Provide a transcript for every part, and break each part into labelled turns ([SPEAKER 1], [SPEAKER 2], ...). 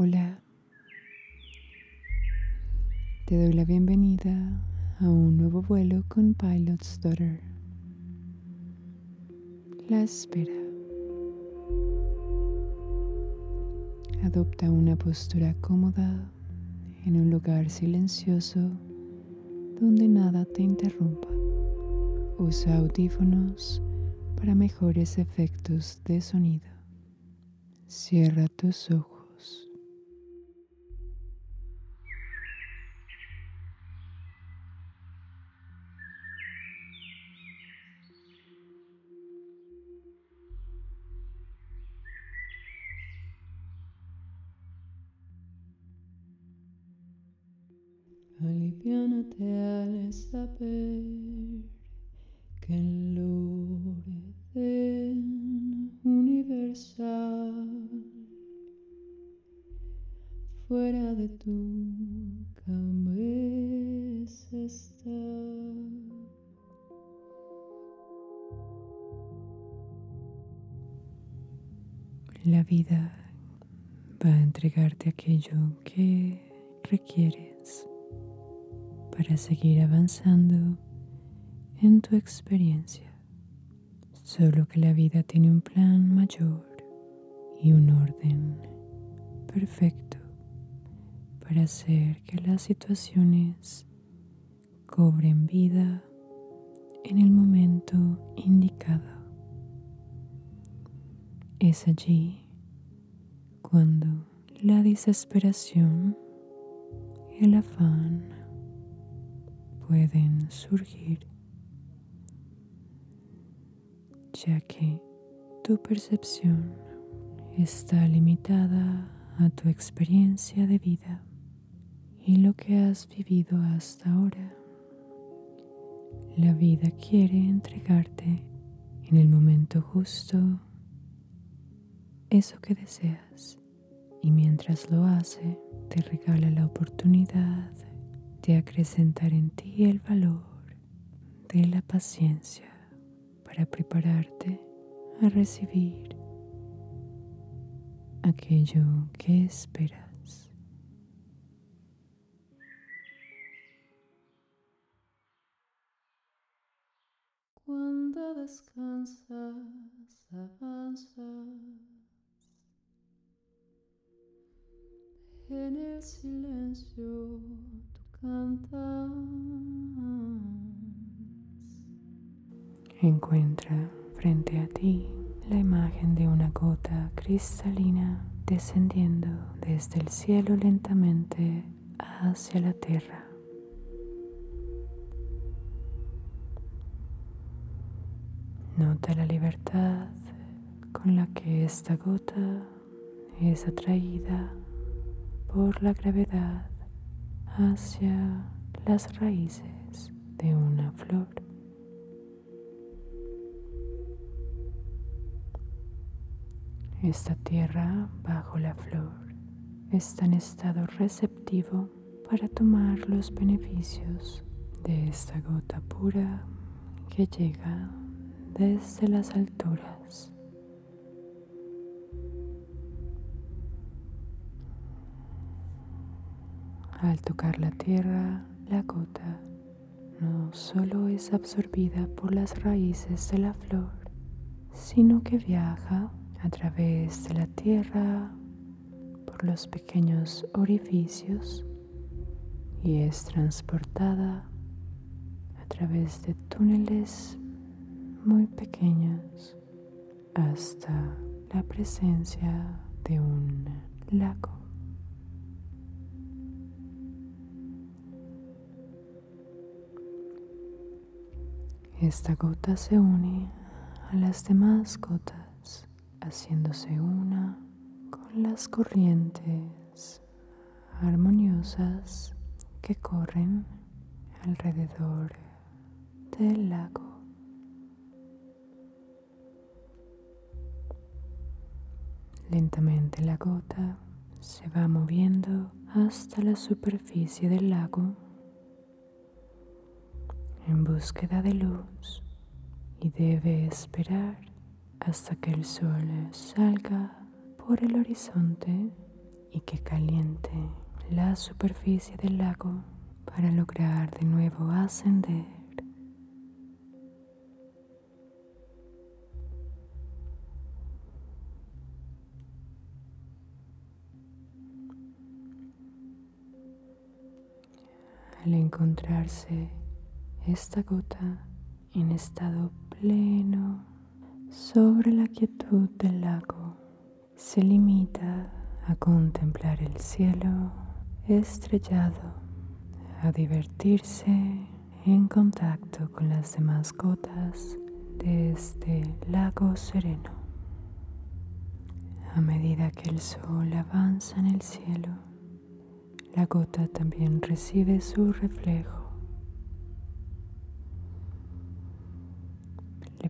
[SPEAKER 1] Hola, te doy la bienvenida a un nuevo vuelo con Pilot's Daughter. La espera. Adopta una postura cómoda en un lugar silencioso donde nada te interrumpa. Usa audífonos para mejores efectos de sonido. Cierra tus ojos. Aliviánate al saber que el orden universal fuera de tu cabeza está. La vida va a entregarte aquello que requieres para seguir avanzando en tu experiencia. Solo que la vida tiene un plan mayor y un orden perfecto para hacer que las situaciones cobren vida en el momento indicado. Es allí cuando la desesperación, el afán, pueden surgir, ya que tu percepción está limitada a tu experiencia de vida y lo que has vivido hasta ahora. La vida quiere entregarte en el momento justo eso que deseas y mientras lo hace te regala la oportunidad de acrecentar en ti el valor de la paciencia para prepararte a recibir aquello que esperas. Cuando descansas, avanzas en el silencio. Encuentra frente a ti la imagen de una gota cristalina descendiendo desde el cielo lentamente hacia la tierra. Nota la libertad con la que esta gota es atraída por la gravedad hacia las raíces de una flor. Esta tierra bajo la flor está en estado receptivo para tomar los beneficios de esta gota pura que llega desde las alturas. Al tocar la tierra, la gota no solo es absorbida por las raíces de la flor, sino que viaja a través de la tierra por los pequeños orificios y es transportada a través de túneles muy pequeños hasta la presencia de un lago. Esta gota se une a las demás gotas, haciéndose una con las corrientes armoniosas que corren alrededor del lago. Lentamente la gota se va moviendo hasta la superficie del lago en búsqueda de luz y debe esperar hasta que el sol salga por el horizonte y que caliente la superficie del lago para lograr de nuevo ascender. Al encontrarse esta gota en estado pleno sobre la quietud del lago, se limita a contemplar el cielo estrellado, a divertirse en contacto con las demás gotas de este lago sereno. A medida que el sol avanza en el cielo, la gota también recibe su reflejo.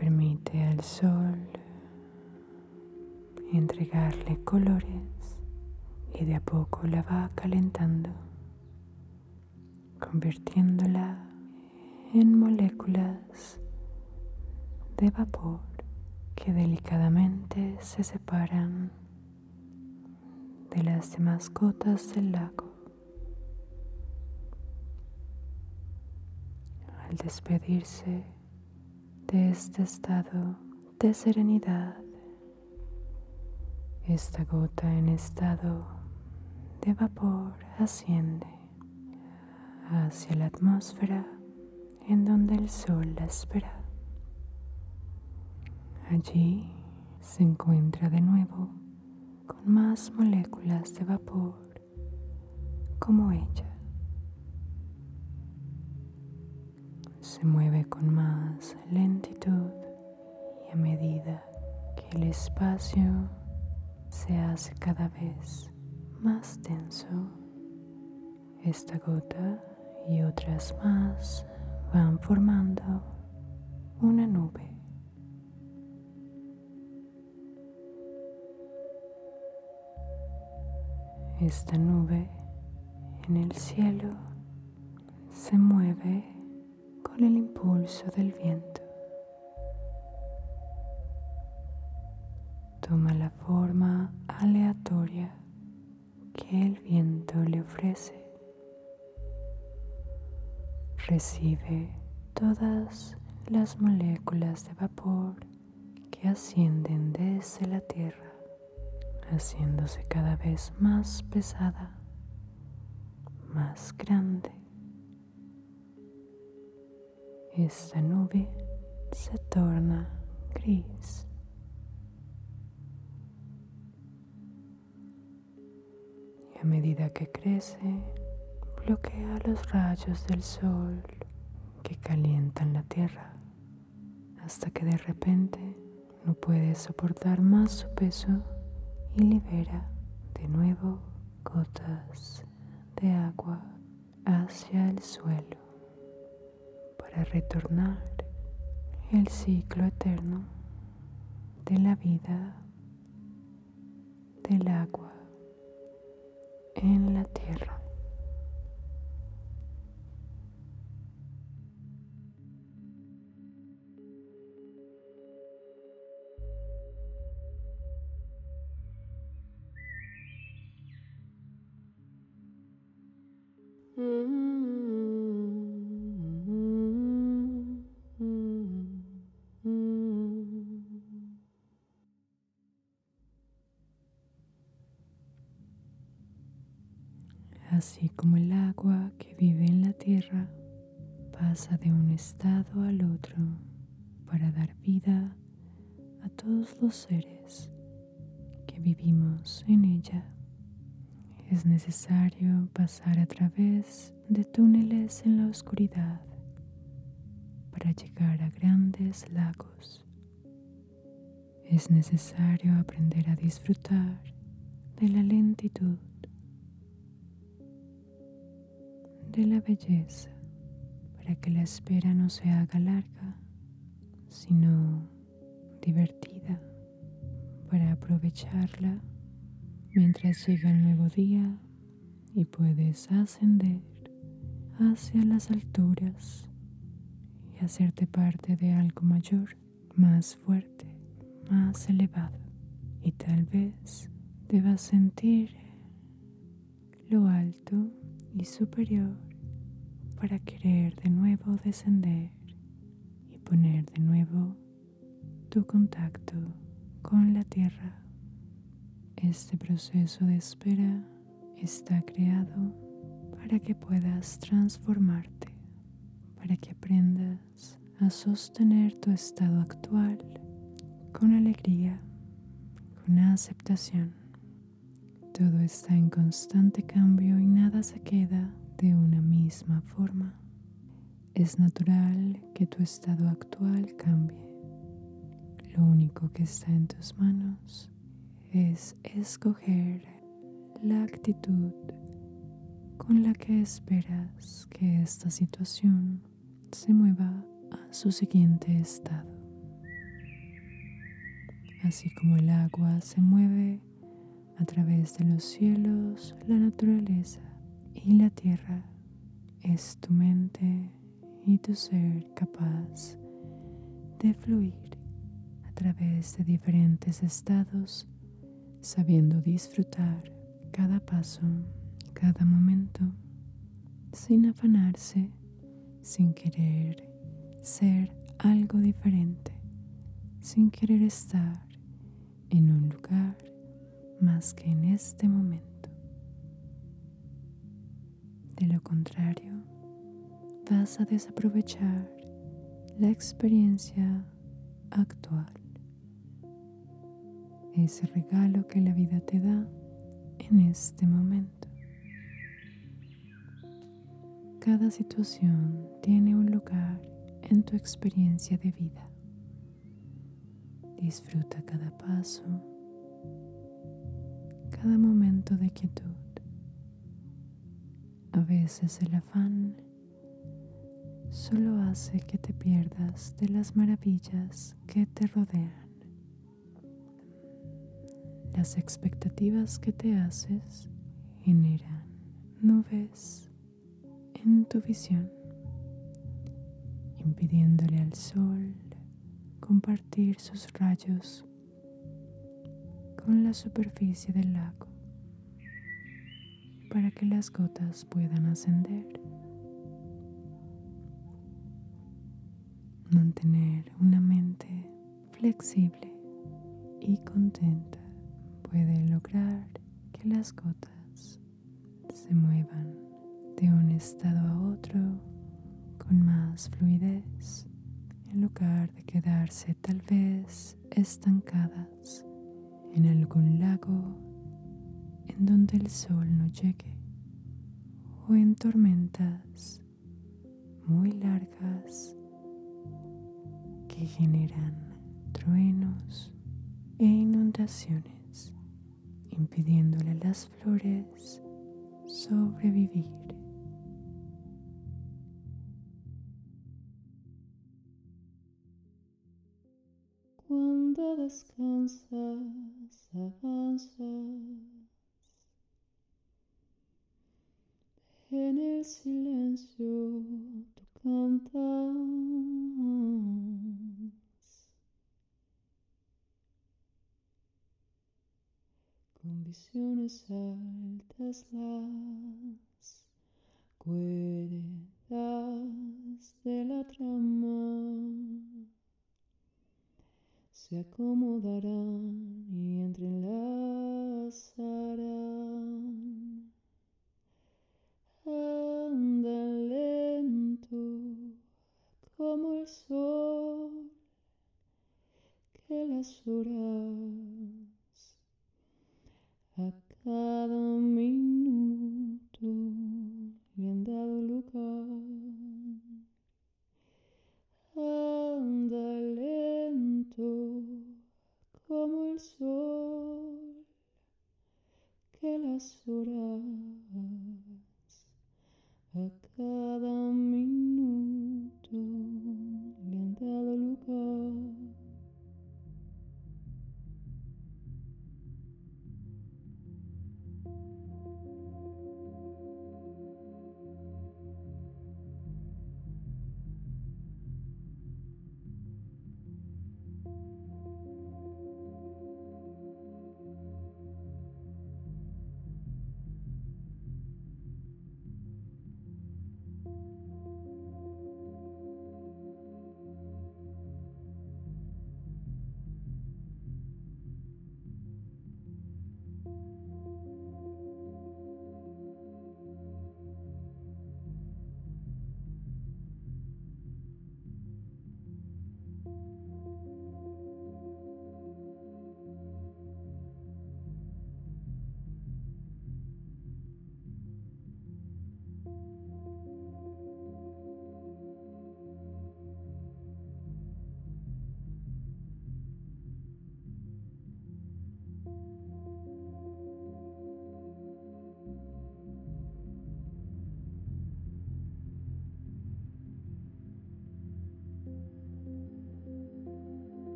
[SPEAKER 1] Permite al sol entregarle colores y de a poco la va calentando, convirtiéndola en moléculas de vapor que delicadamente se separan de las demás gotas del lago. Al despedirse de este estado de serenidad, esta gota en estado de vapor asciende hacia la atmósfera en donde el sol la espera. Allí se encuentra de nuevo con más moléculas de vapor como ella. Se mueve con más lentitud y a medida que el espacio se hace cada vez más denso. Esta gota y otras más van formando una nube. Esta nube en el cielo se mueve el impulso del viento. Toma la forma aleatoria que el viento le ofrece. Recibe todas las moléculas de vapor que ascienden desde la tierra, haciéndose cada vez más pesada, más grande. Esta nube se torna gris. a medida que crece, bloquea los rayos del sol que calientan la tierra hasta que de repente no puede soportar más su peso y libera de nuevo gotas de agua hacia el suelo para retornar el ciclo eterno de la vida del agua en la tierra. Así como el agua que vive en la tierra pasa de un estado al otro para dar vida a todos los seres que vivimos en ella, es necesario pasar a través de túneles en la oscuridad para llegar a grandes lagos. Es necesario aprender a disfrutar de la lentitud de la belleza para que la espera no se haga larga, sino divertida para aprovecharla mientras llega el nuevo día y puedes ascender hacia las alturas y hacerte parte de algo mayor, más fuerte, más elevado. Y tal vez debas sentir lo alto y superior para querer de nuevo descender y poner de nuevo tu contacto con la tierra. Este proceso de espera está creado para que puedas transformarte, para que aprendas a sostener tu estado actual con alegría, con aceptación. Todo está en constante cambio y nada se queda de una misma forma. Es natural que tu estado actual cambie. Lo único que está en tus manos es escoger la actitud con la que esperas que esta situación se mueva a su siguiente estado. Así como el agua se mueve a través de los cielos, la naturaleza y la tierra, es tu mente y tu ser capaz de fluir a través de diferentes estados, sabiendo disfrutar cada paso, cada momento, sin afanarse, sin querer ser algo diferente, sin querer estar en un lugar más que en este momento. De lo contrario, vas a desaprovechar la experiencia actual, ese regalo que la vida te da en este momento. Cada situación tiene un lugar en tu experiencia de vida. Disfruta cada paso, cada momento de quietud. A veces el afán solo hace que te pierdas de las maravillas que te rodean. Las expectativas que te haces generan nubes en tu visión, impidiéndole al sol compartir sus rayos con la superficie del lago para que las gotas puedan ascender. Mantener una mente flexible y contenta puede lograr que las gotas se muevan de un estado a otro con más fluidez en lugar de quedarse tal vez estancadas en algún lago en donde el sol no llegue o en tormentas muy largas que generan truenos e inundaciones impidiéndole a las flores sobrevivir.
[SPEAKER 2] Descansas, avanzas. En el silencio, tú cantas. Con visiones altas las cuerdas de la trama se acomodarán y entrelazarán. Anda lento como el sol que las horas a cada minuto le han dado lugar. Anda lento como el sol que las horas